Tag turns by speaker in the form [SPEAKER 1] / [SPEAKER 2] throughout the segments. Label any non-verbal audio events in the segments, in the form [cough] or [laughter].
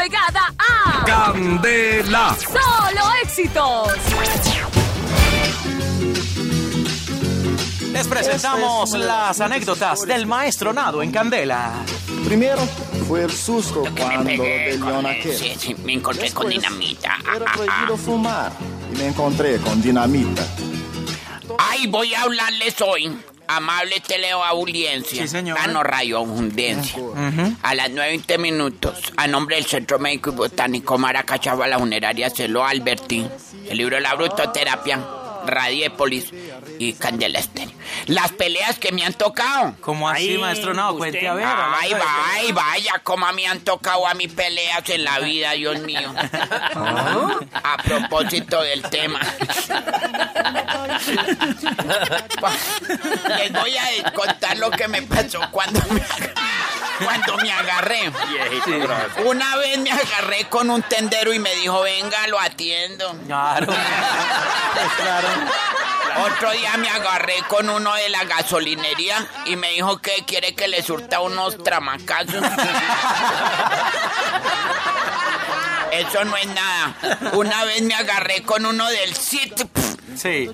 [SPEAKER 1] pegada a
[SPEAKER 2] Candela.
[SPEAKER 1] Solo Éxitos.
[SPEAKER 3] Les presentamos las anécdotas del maestro Nado en Candela.
[SPEAKER 4] Primero fue el susto
[SPEAKER 5] Que me
[SPEAKER 4] cuando lo
[SPEAKER 5] pegué con
[SPEAKER 4] aquel.
[SPEAKER 5] sí, sí, me encontré con
[SPEAKER 4] Después,
[SPEAKER 5] dinamita. Ah,
[SPEAKER 4] Era prohibido fumar y me encontré con dinamita.
[SPEAKER 5] Ay, voy a hablarles hoy. Amable teleaudiencia.
[SPEAKER 3] Sí, señor.
[SPEAKER 5] Ah, no, radio audiencia. A las 9.20 minutos, a nombre del Centro Médico y Botánico Maracachava, la funeraria Celo Alberti, el libro La Brutoterapia, Radiepolis y Candela Estéreo. Las peleas que me han tocado.
[SPEAKER 3] ¿Cómo así,
[SPEAKER 6] Ay,
[SPEAKER 3] maestro
[SPEAKER 6] usted-
[SPEAKER 3] Cuente a ver.
[SPEAKER 5] Ay, vaya, vaya, cómo me han tocado a mí peleas en la vida, Dios mío. [laughs] A propósito del tema. [laughs] Les voy a contar lo que me pasó cuando me, cuando me agarré. Una vez me agarré con un tendero y me dijo, venga, lo atiendo.
[SPEAKER 3] Claro. Pues claro.
[SPEAKER 5] Otro día me agarré con uno de la gasolinería y me dijo que quiere que le surta unos tramacazos. Eso no es nada. Una vez me agarré con uno del CIT.
[SPEAKER 3] Sí.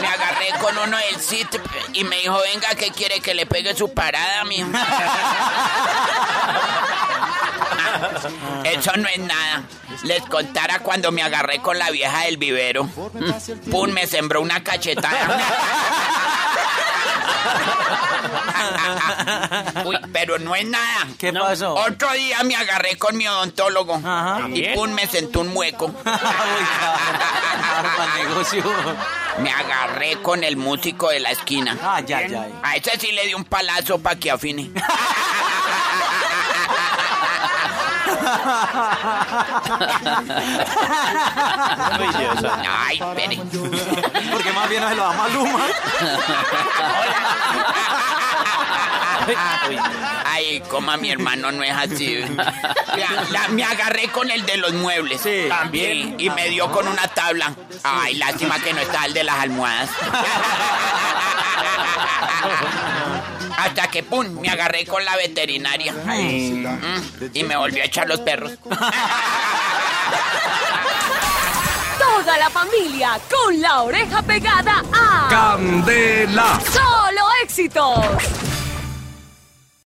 [SPEAKER 5] Me agarré con uno del CIT y me dijo, venga, que quiere que le pegue su parada, mijo. [laughs] Eso no es nada. Les contara cuando me agarré con la vieja del vivero. Pum, me sembró una cachetada. [laughs] Uy, pero no es nada.
[SPEAKER 3] ¿Qué pasó?
[SPEAKER 5] Otro día me agarré con mi odontólogo.
[SPEAKER 3] Ajá.
[SPEAKER 5] Y pum, me sentó un mueco. [laughs]
[SPEAKER 3] Para el negocio.
[SPEAKER 5] Me agarré con el músico de la esquina.
[SPEAKER 3] Ay, ay, ay.
[SPEAKER 5] A ese sí le di un palazo para que afine. Ay, espere.
[SPEAKER 3] Porque más bien no se lo da Maluma. [laughs]
[SPEAKER 5] Ay, coma mi hermano no es así. La- la- me agarré con el de los muebles.
[SPEAKER 3] Sí.
[SPEAKER 5] También. Y me dio con una tabla. Ay, lástima que no está el de las almohadas. [laughs] Hasta que, pum, me agarré con la veterinaria. Mm, y me volvió a echar los perros. [laughs]
[SPEAKER 1] Toda la familia con la oreja pegada a
[SPEAKER 2] Candela.
[SPEAKER 1] Solo Éxitos.